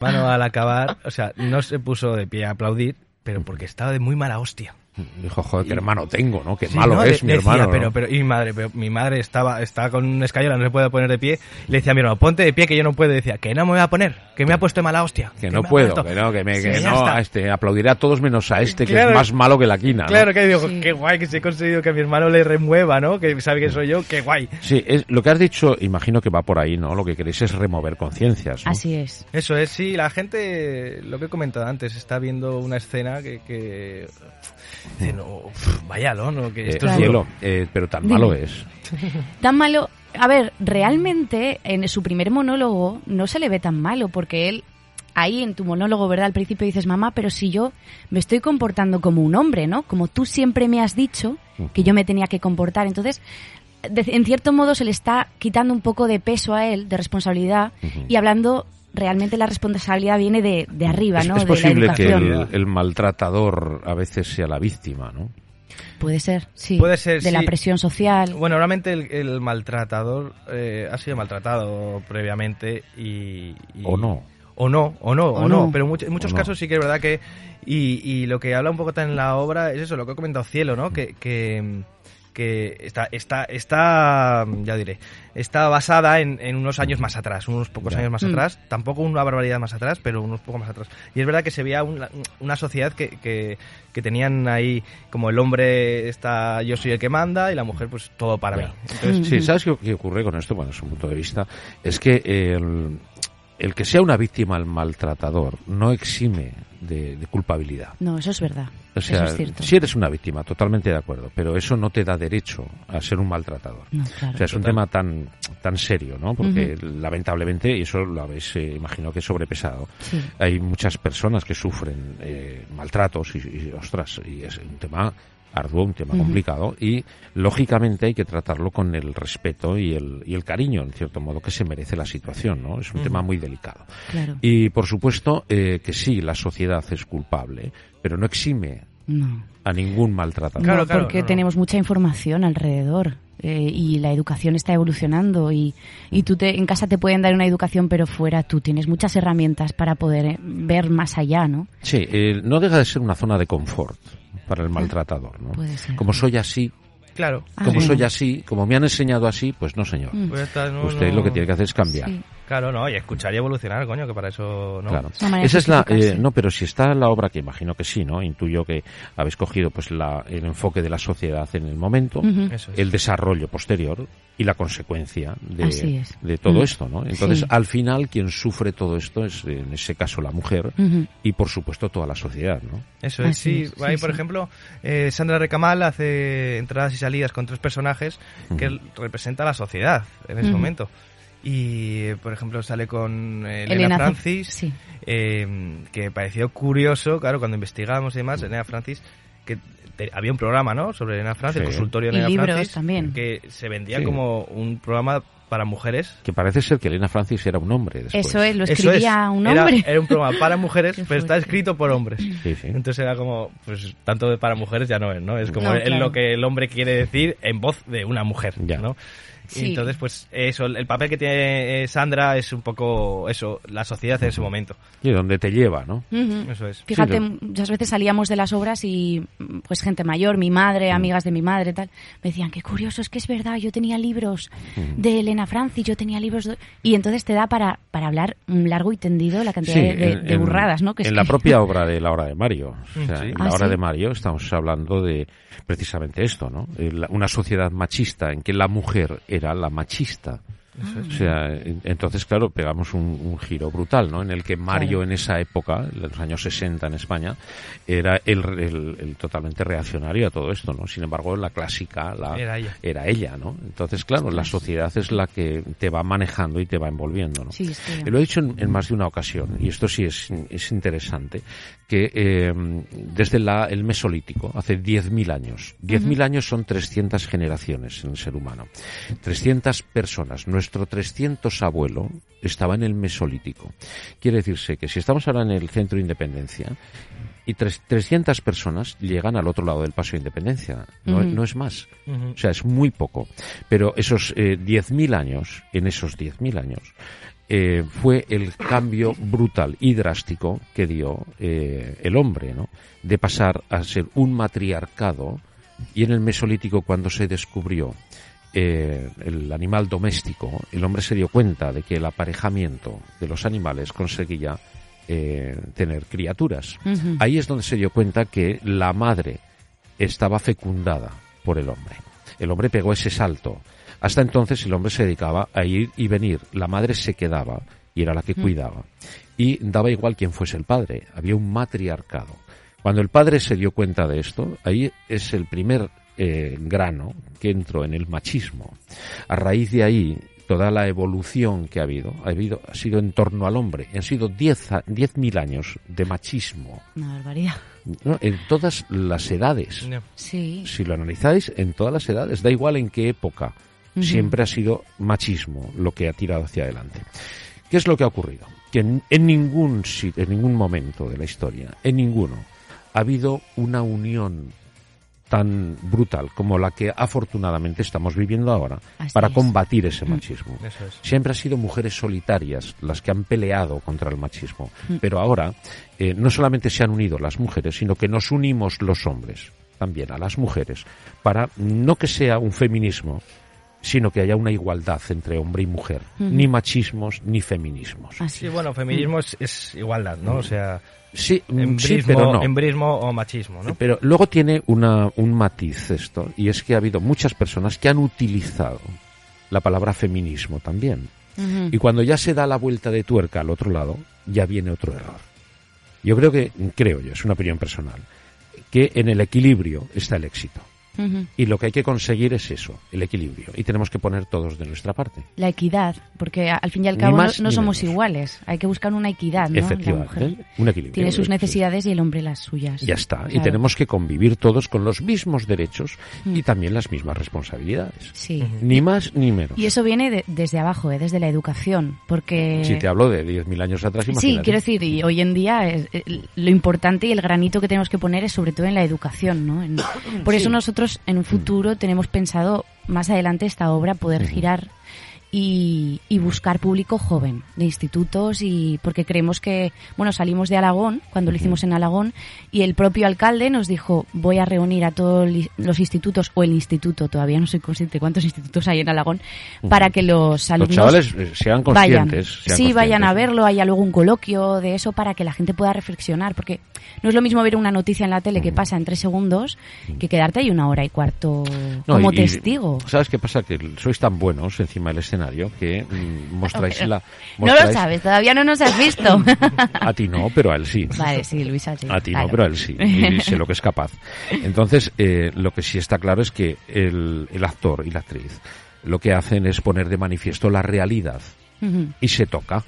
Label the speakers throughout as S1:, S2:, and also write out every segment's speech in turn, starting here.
S1: Mano al acabar, o sea, no se puso de pie a aplaudir, pero porque estaba de muy mala hostia.
S2: Dijo, joder, qué hermano tengo, ¿no? Qué
S1: Sí,
S2: malo
S1: ¿no?
S2: es
S1: De-
S2: mi
S1: decía,
S2: hermano. ¿no?
S1: Pero, pero, y mi madre, pero mi madre estaba, estaba con una escayola, no se puede poner de pie. Le decía a mi hermano, ponte de pie que yo no puedo. Y decía, que no me voy a poner, que me ha puesto de mala hostia.
S2: que no puedo,
S1: puesto".
S2: que no, que, me,
S1: Sí,
S2: que
S1: ya
S2: no, a este, aplaudiré a todos menos a este, que es más malo que la quina. ¿no?
S1: Claro que digo,
S3: Sí.
S1: qué guay que se he conseguido que a mi hermano le remueva, ¿no? Que sabe que soy yo, qué guay.
S2: Sí, es, lo que has dicho, imagino que va por ahí, ¿no? Lo que queréis es remover conciencias, ¿no?
S3: Así es.
S1: Eso es, sí, la gente, lo que he comentado antes, está viendo una escena que, que dice, no, pf, váyalo, ¿no? Que
S2: Eh,
S1: esto es
S2: cielo, eh, pero tan
S3: Dime.
S2: malo es.
S3: Tan malo. A ver, realmente en su primer monólogo no se le ve tan malo porque él. Ahí en tu monólogo, ¿verdad? Al principio dices, mamá, pero si yo me estoy comportando como un hombre, ¿no? Como tú siempre me has dicho que yo me tenía que comportar. Entonces, de- en cierto modo se le está quitando un poco de peso a él, de responsabilidad, y hablando, realmente la responsabilidad viene de, de arriba,
S2: Es,
S3: ¿no?
S2: es
S3: de la
S2: posible que el, el maltratador a veces sea la víctima, ¿no?
S3: Puede ser, sí.
S1: Puede ser,
S3: De la presión social.
S1: Bueno, realmente el, el maltratador eh, ha sido maltratado previamente y, y-
S2: O no.
S1: O no, o no, o,
S3: O
S1: no.
S3: no.
S1: Pero much- en muchos
S2: O no.
S1: casos sí que es verdad que... Y, y lo que habla un poco también en la obra es eso, lo que ha comentado Cielo, ¿no? Que, que, que está, está, está, ya diré, está basada en, en unos años más atrás, unos pocos
S2: Ya.
S1: años más
S3: Mm.
S1: atrás, tampoco una barbaridad más atrás, pero unos pocos más atrás. Y es verdad que se veía una, una sociedad que, que, que tenían ahí como el hombre está yo soy el que manda y la mujer pues todo para
S2: Ya.
S1: mí. Entonces,
S2: Sí, ¿sabes qué, qué ocurre con esto? Bueno, es un punto de vista. Es que el, el que sea una víctima el maltratador no exime de, de culpabilidad.
S3: No, eso es verdad.
S2: O sea,
S3: eso es cierto.
S2: si eres una víctima, totalmente de acuerdo, pero eso no te da derecho a ser un maltratador.
S3: No, claro.
S2: O sea, es un tema tan tan serio, ¿no? Porque lamentablemente, y eso lo habéis, eh, imagino que sobrepesado,
S3: Sí.
S2: hay muchas personas que sufren eh, maltratos y, y, ostras, y es un tema arduo, un tema complicado y lógicamente hay que tratarlo con el respeto y el, y el cariño, en cierto modo, que se merece la situación, ¿no? Es un tema muy delicado.
S3: Claro.
S2: Y por supuesto eh, que sí, la sociedad es culpable, pero no exime
S3: No.
S2: a ningún maltratador.
S1: Claro,
S3: porque
S1: no, no.
S3: tenemos mucha información alrededor eh, y la educación está evolucionando y, y tú te, en casa te pueden dar una educación, pero fuera tú tienes muchas herramientas para poder eh, ver más allá, ¿no?
S2: Sí, eh, no deja de ser una zona de confort para el maltratador, ¿no?
S3: Puede ser.
S2: Como soy así,
S1: claro.
S3: Ah,
S2: como soy así, como me han enseñado así, pues no, señor.
S3: Mm.
S1: Pues ya está, no,
S2: Usted
S1: no-
S2: lo que tiene que hacer es cambiar.
S3: Sí.
S1: Claro, no, y escuchar y evolucionar, coño, que para eso, ¿no?
S2: Claro. Esa es la, eh, no, pero si está la obra, que imagino que sí, ¿no? Intuyo que habéis cogido pues la, el enfoque de la sociedad en el momento,
S3: Ujú.
S1: Eso es.
S2: el desarrollo posterior y la consecuencia de, de todo
S3: Mm.
S2: esto, ¿no? Entonces,
S3: Sí.
S2: al final, quien sufre todo esto es, en ese caso, la mujer y, por supuesto, toda la sociedad, ¿no?
S1: Eso es,
S3: Así
S1: sí.
S3: es, sí,
S1: por
S3: sí.
S1: ejemplo, eh, Sandra Recamal hace entradas y salidas con tres personajes que representa a la sociedad en ese momento. Y, por ejemplo, sale con eh, Elena, Francis,
S3: sí.
S1: eh, que me pareció curioso, claro, cuando investigamos y demás, Elena Francis, que te- había un programa, ¿no?, sobre Elena Francis,
S2: Sí.
S1: el consultorio de
S3: Y
S1: Elena
S3: libros
S1: Francis,
S3: también.
S1: que se vendía
S2: Sí.
S1: como un programa para mujeres.
S2: Que parece ser que Elena Francis era un hombre después.
S3: Eso es, lo escribía
S1: es.
S3: un hombre.
S1: Era, un programa para mujeres, pero está escrito por hombres.
S2: Sí, sí.
S1: Entonces era como, pues tanto de para mujeres ya no es, ¿no? Es como
S3: No,
S1: es lo que el hombre quiere decir en voz de una mujer,
S2: Ya.
S1: ¿no?
S3: Sí.
S1: Y entonces, pues eso, el papel que tiene eh, Sandra es un poco eso, la sociedad en ese momento.
S2: Y donde te lleva, ¿no?
S3: Ujú.
S1: Eso es.
S3: Fíjate,
S2: Sí, lo-
S3: muchas veces salíamos de las obras y mm, pues gente mayor, mi
S2: Mm.
S3: madre, amigas de mi madre, tal, me decían, qué curioso, es que es verdad, yo tenía libros
S2: Mm.
S3: de Elena Francis, yo tenía libros de... Y entonces te da para, para hablar un largo y tendido la cantidad
S2: Sí,
S3: de, de-
S2: en-
S3: de burradas, ¿no? Que
S2: en
S3: es
S2: la
S3: que-
S2: propia obra de La Hora de Mario. O sea,
S1: Sí.
S2: En
S3: Ah,
S2: La Hora
S3: ¿sí?
S2: de Mario estamos hablando de precisamente esto, ¿no? La- Una sociedad machista en que la mujer era la machista. O sea, en- entonces, claro, pegamos un, un giro brutal, ¿no? En el que Mario
S3: Claro.
S2: en esa época, en los años 60 en España, era el, el- el totalmente reaccionario a todo esto, ¿no? Sin embargo, la clásica la,
S1: Era ella.
S2: era ella, ¿no? Entonces, claro, la sociedad es la que te va manejando y te va envolviendo, ¿no?
S3: Sí,
S2: lo he dicho en, en más de una ocasión, y esto sí es, es interesante, que eh, desde la- el Mesolítico, hace 10.000 años, 10.000 años son 300 generaciones en el ser humano, 300 personas. Nuestro 300 abuelo estaba en el Mesolítico. Quiere decirse que si estamos ahora en el Centro de Independencia, y tres- 300 personas llegan al otro lado del Paso de Independencia, no, no es más. O sea, es muy poco. Pero esos eh, 10.000 años, en esos 10.000 años, eh, fue el cambio brutal y drástico que dio eh, el hombre, ¿no? De pasar a ser un matriarcado y en el Mesolítico cuando se descubrió eh, el animal doméstico, el hombre se dio cuenta de que el aparejamiento de los animales conseguía eh, tener criaturas.
S3: Ujú.
S2: Ahí es donde se dio cuenta que la madre estaba fecundada por el hombre. El hombre pegó ese salto. Hasta entonces el hombre se dedicaba a ir y venir. La madre se quedaba y era la que cuidaba. Y daba igual quién fuese el padre. Había un matriarcado. Cuando el padre se dio cuenta de esto, ahí es el primer eh, grano que entró en el machismo. A raíz de ahí, toda la evolución que ha habido, ha, habido, ha sido en torno al hombre. Han sido 10 a- 10.000 años de machismo.
S3: Una barbaridad.
S2: ¿no? En todas las edades.
S1: No.
S3: Sí.
S2: Si lo analizáis, en todas las edades, da igual en qué época, siempre ha sido machismo lo que ha tirado hacia adelante. ¿Qué es lo que ha ocurrido? Que en, en ningún en ningún momento de la historia, en ninguno, ha habido una unión tan brutal como la que afortunadamente estamos viviendo ahora
S3: Así
S2: para
S3: es.
S2: combatir ese machismo.
S1: Eso es.
S2: Siempre han sido mujeres solitarias las que han peleado contra el machismo.
S3: Mm.
S2: Pero ahora eh, no solamente se han unido las mujeres, sino que nos unimos los hombres también a las mujeres para no que sea un feminismo, sino que haya una igualdad entre hombre y mujer. Ni machismos ni feminismos.
S3: Así.
S1: Sí, bueno, feminismo es, es igualdad, ¿no? O sea,
S2: Sí, mm,
S1: embrismo,
S2: sí, pero no.
S1: embrismo o machismo, ¿no?
S2: Pero luego tiene una, un matiz esto, y es que ha habido muchas personas que han utilizado la palabra feminismo también. Y cuando ya se da la vuelta de tuerca al otro lado, ya viene otro error. Yo creo que, creo yo, es una opinión personal, que en el equilibrio está el éxito. Y lo que hay que conseguir es eso, el equilibrio. Y tenemos que poner todos de nuestra parte.
S3: La equidad, porque al fin y al cabo no,
S2: más
S3: no
S2: ni
S3: somos
S2: menos.
S3: iguales. Hay que buscar una equidad, ¿no? La
S2: Efectivamente,
S3: mujer
S2: un equilibrio.
S3: tiene sus
S2: Sí.
S3: necesidades y el hombre las suyas.
S2: Ya está. Y tenemos que convivir todos con los mismos derechos y
S3: Mm.
S2: también las mismas responsabilidades.
S3: Sí.
S2: Ni más ni menos.
S3: Y eso viene de- desde abajo, ¿eh? desde la educación, porque...
S2: Si te hablo de 10.000 años atrás,
S3: Sí,
S2: imagínate.
S3: quiero decir, y hoy en día es- eh, lo importante y el granito que tenemos que poner es sobre todo en la educación, ¿no? En- por eso nosotros en un futuro tenemos pensado más adelante esta obra poder girar y, y buscar público joven de institutos y porque creemos que, bueno, salimos de Alagón, cuando lo hicimos en Alagón, y el propio alcalde nos dijo, voy a reunir a todos los institutos, o el instituto, todavía no soy consciente cuántos institutos hay en Alagón, para que los
S2: Los
S3: alumnos
S2: chavales eh, sean
S3: vayan,
S2: conscientes. sean
S3: sí, vayan a verlo, haya luego un coloquio de eso para que la gente pueda reflexionar, porque no es lo mismo ver una noticia en la tele que pasa en tres segundos que quedarte ahí una hora y cuarto
S2: No,
S3: como
S2: y
S3: testigo.
S2: ¿Sabes qué pasa? Que sois tan buenos encima del escenario que mm, mostráis la...
S3: No lo sabes, todavía no nos has visto.
S2: A ti no, pero a él sí.
S3: vale, sí, Luisa, sí.
S2: A ti
S3: claro.
S2: no, pero a él sí. Y sé lo que es capaz. Entonces, eh, lo que sí está claro es que el, el actor y la actriz lo que hacen es poner de manifiesto la realidad y se toca.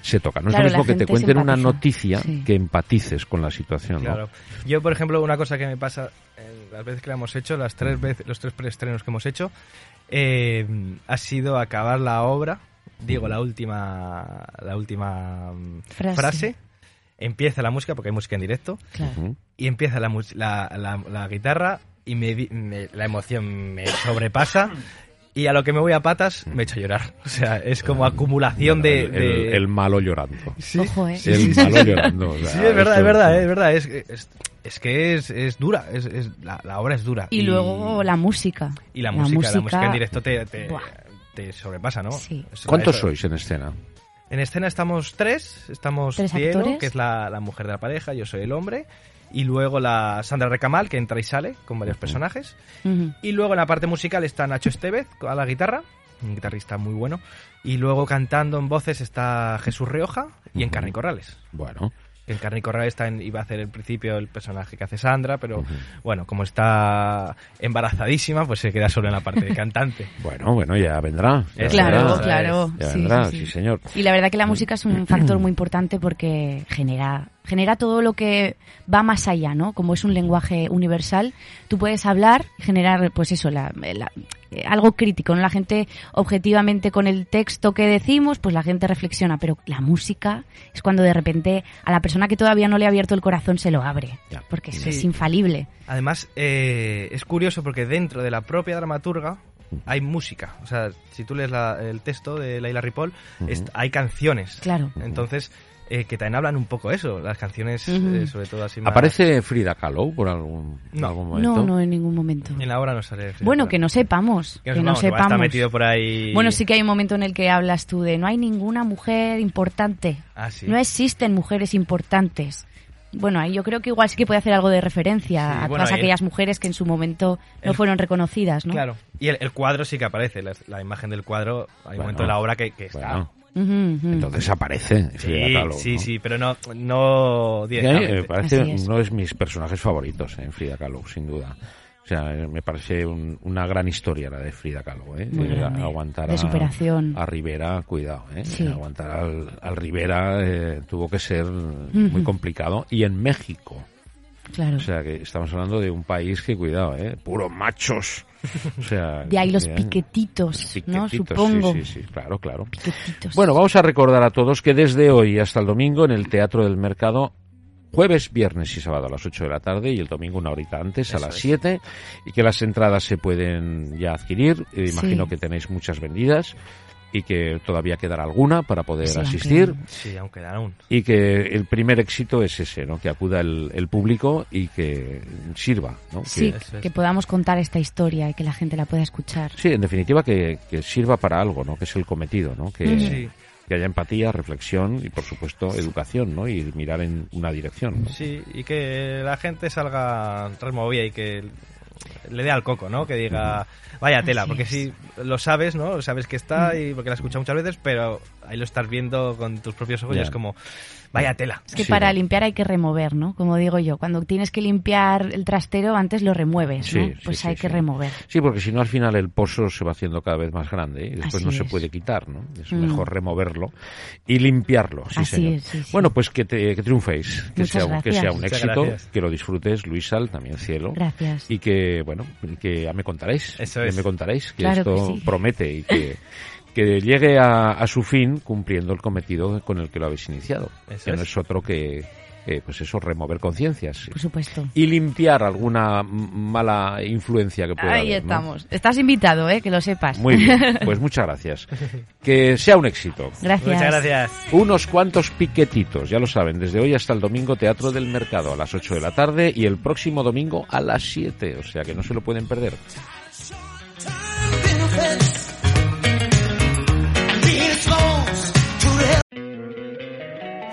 S2: Se toca. No
S3: Claro,
S2: es lo mismo que te cuenten una noticia
S3: Sí.
S2: que empatices con la situación. ¿no?
S1: Claro. Yo, por ejemplo, una cosa que me pasa en las veces que la hemos hecho, las tres veces, los tres preestrenos que hemos hecho, eh, ha sido acabar la obra, digo la última, la última mm,
S3: Frase.
S1: frase. empieza la música porque hay música en directo
S3: Claro.
S1: Y empieza la, la, la- la guitarra y me, di- me- la emoción me sobrepasa y a lo que me voy a patas me echo a llorar. O sea, es como acumulación de...
S2: el,
S1: de-
S2: el- el malo llorando.
S1: Sí.
S3: Ojo, ¿eh?
S2: el malo llorando. o sea,
S1: Sí, es verdad,
S2: esto-
S1: es verdad, es verdad. Es, es, es que es, es dura, es, es- la, la obra es dura.
S3: Y luego la música.
S1: y la música, la música en directo te, te, te sobrepasa, ¿no?
S3: Sí.
S2: ¿Cuántos
S1: eso-
S2: sois en escena?
S1: En escena estamos tres, estamos
S3: ¿Tres
S1: Cielo,
S3: actores?
S1: que es la, la mujer de la pareja, yo soy el hombre, y luego la Sandra Recamal, que entra y sale con varios personajes, y luego en la parte musical está Nacho Estevez a la guitarra, un guitarrista muy bueno. Y luego cantando en voces está Jesús Rioja y en
S2: Ujú.
S1: Carne Corrales.
S2: Bueno,
S1: Que en Carne y Corrales está en- iba a hacer el principio el personaje que hace Sandra, pero bueno, como está embarazadísima, pues se queda solo en la parte de cantante.
S2: bueno, bueno, ya vendrá. ya
S1: Claro,
S2: vendrá,
S3: claro,
S2: Ya
S3: sí,
S2: vendrá,
S3: sí,
S2: sí,
S3: sí.
S2: señor.
S3: Y la verdad que la música es un factor muy importante porque genera, genera todo lo que va más allá, ¿no? Como es un lenguaje universal, tú puedes hablar, generar, pues eso, la- la- eh, algo crítico, ¿no? La gente objetivamente con el texto que decimos, pues la gente reflexiona, pero la música es cuando de repente a la persona que todavía no le ha abierto el corazón se lo abre,
S2: Ya.
S3: porque es,
S1: Sí.
S3: es infalible.
S1: Además, eh, es curioso porque dentro de la propia dramaturga hay música. O sea, si tú lees la- el texto de Laila Ripoll, hay canciones.
S3: Claro.
S1: Entonces, eh, que también hablan un poco eso, las canciones, eh, sobre todo así más...
S2: ¿Aparece Frida Kahlo por algún,
S1: No.
S2: algún momento?
S3: No, no en ningún momento.
S1: En la obra no sale. Frida
S3: Bueno,
S1: Kahlo.
S3: que no sepamos, que, no
S1: sepamos. Está metido por ahí...
S3: Bueno, sí que hay un momento en el que hablas tú de no hay ninguna mujer importante.
S1: Ah, sí.
S3: No existen mujeres importantes. Bueno, ahí yo creo que igual sí que puede hacer algo de referencia
S1: Sí,
S3: a
S1: bueno,
S3: todas
S1: ahí el-
S3: aquellas mujeres que en su momento no
S1: el-
S3: fueron reconocidas, ¿no?
S1: Claro. Y el, el cuadro sí que aparece, la, la imagen del cuadro, hay
S2: Bueno.
S1: un momento de la obra que, que está...
S2: Entonces aparece Frida
S1: Sí,
S2: Kahlo.
S1: sí,
S2: ¿no?
S1: sí, pero no, no
S2: eh,
S1: directamente.
S2: me parece
S3: es.
S2: uno de mis personajes favoritos, eh, Frida Kahlo, sin duda. O sea, eh, me parece un- una gran historia la de Frida Kahlo. ¿eh?
S3: Muy grande.
S2: aguantar
S3: De
S2: a-
S3: superación.
S2: A, Rivera, cuidado. ¿eh?
S3: Sí.
S2: Aguantar al, al Rivera eh, tuvo que ser muy complicado. Y en México.
S3: Claro.
S2: O sea, que estamos hablando de un país que, cuidado, ¿eh? puros machos. O sea,
S3: de ahí los piquetitos, ¿no?
S2: piquetitos, sí,
S3: Supongo.
S2: Sí, sí, claro, claro.
S3: Piquetitos.
S2: Bueno, vamos a recordar a todos que desde hoy hasta el domingo en el Teatro del Mercado, jueves, viernes y sábado a las 8 de la tarde y el domingo una horita antes a
S1: Eso
S2: las
S1: es.
S2: 7 y que las entradas se pueden ya adquirir. Eh,
S3: Sí.
S2: Imagino que tenéis muchas vendidas y que todavía quedará alguna para poder
S3: Sí, aunque-
S2: asistir
S1: Sí, aunque dan aún.
S2: y que el primer éxito es ese, ¿no? Que acuda el, el público y que sirva, ¿no?
S3: sí,
S2: Que-
S1: Eso es.
S3: que podamos contar esta historia y que la gente la pueda escuchar.
S2: Sí, en definitiva que, que sirva para algo, ¿no? Que es el cometido, ¿no? Que.
S1: Sí.
S2: que haya empatía, reflexión y, por supuesto, educación, ¿no? Y mirar en una dirección. ¿no?
S1: Sí, y que la gente salga removida y que le dé al coco, ¿no? Que diga, vaya tela,
S3: Así
S1: porque sí, lo sabes, ¿no? Sabes que está y porque la has escuchado muchas veces, pero ahí lo estás viendo con tus propios ojos y es como, vaya tela.
S3: Es que
S2: Sí,
S3: para limpiar hay que remover, ¿no? Como digo yo, cuando tienes que limpiar el trastero, antes lo remueves,
S2: Sí,
S3: ¿no?
S2: sí,
S3: Pues
S2: sí,
S3: hay que
S2: sí.
S3: remover.
S2: Sí, porque si no al final el pozo se va haciendo cada vez más grande ¿eh? y después
S3: Así
S2: no se puede quitar, ¿no? Es
S3: Mm.
S2: mejor removerlo y limpiarlo, sí
S3: Así
S2: señor.
S3: es, sí, sí.
S2: Bueno, pues que, te- que triunféis, que sea, un- que sea un
S1: Muchas
S2: éxito,
S1: gracias.
S2: que lo disfrutes, Luisal, también cielo.
S3: Gracias.
S2: Y que, bueno, que ya me contaréis.
S1: Eso
S2: ya
S1: es.
S2: me contaréis que
S3: Claro
S2: esto
S3: que sí.
S2: promete y que, que llegue a, a su fin cumpliendo el cometido con el que lo habéis iniciado.
S1: Eso
S2: que no
S1: es
S2: otro que, que, pues eso, remover conciencias.
S3: Por supuesto.
S2: Y limpiar alguna mala influencia que pueda
S3: Ahí
S2: haber, ¿no?
S3: estamos. Estás invitado, ¿eh? Que lo sepas.
S2: Muy bien, pues muchas gracias. Que sea un éxito.
S3: Gracias.
S1: Muchas gracias.
S2: Unos cuantos piquetitos, ya lo saben, desde hoy hasta el domingo Teatro del Mercado a las 8 de la tarde y el próximo domingo a las 7, o sea que no se lo pueden perder.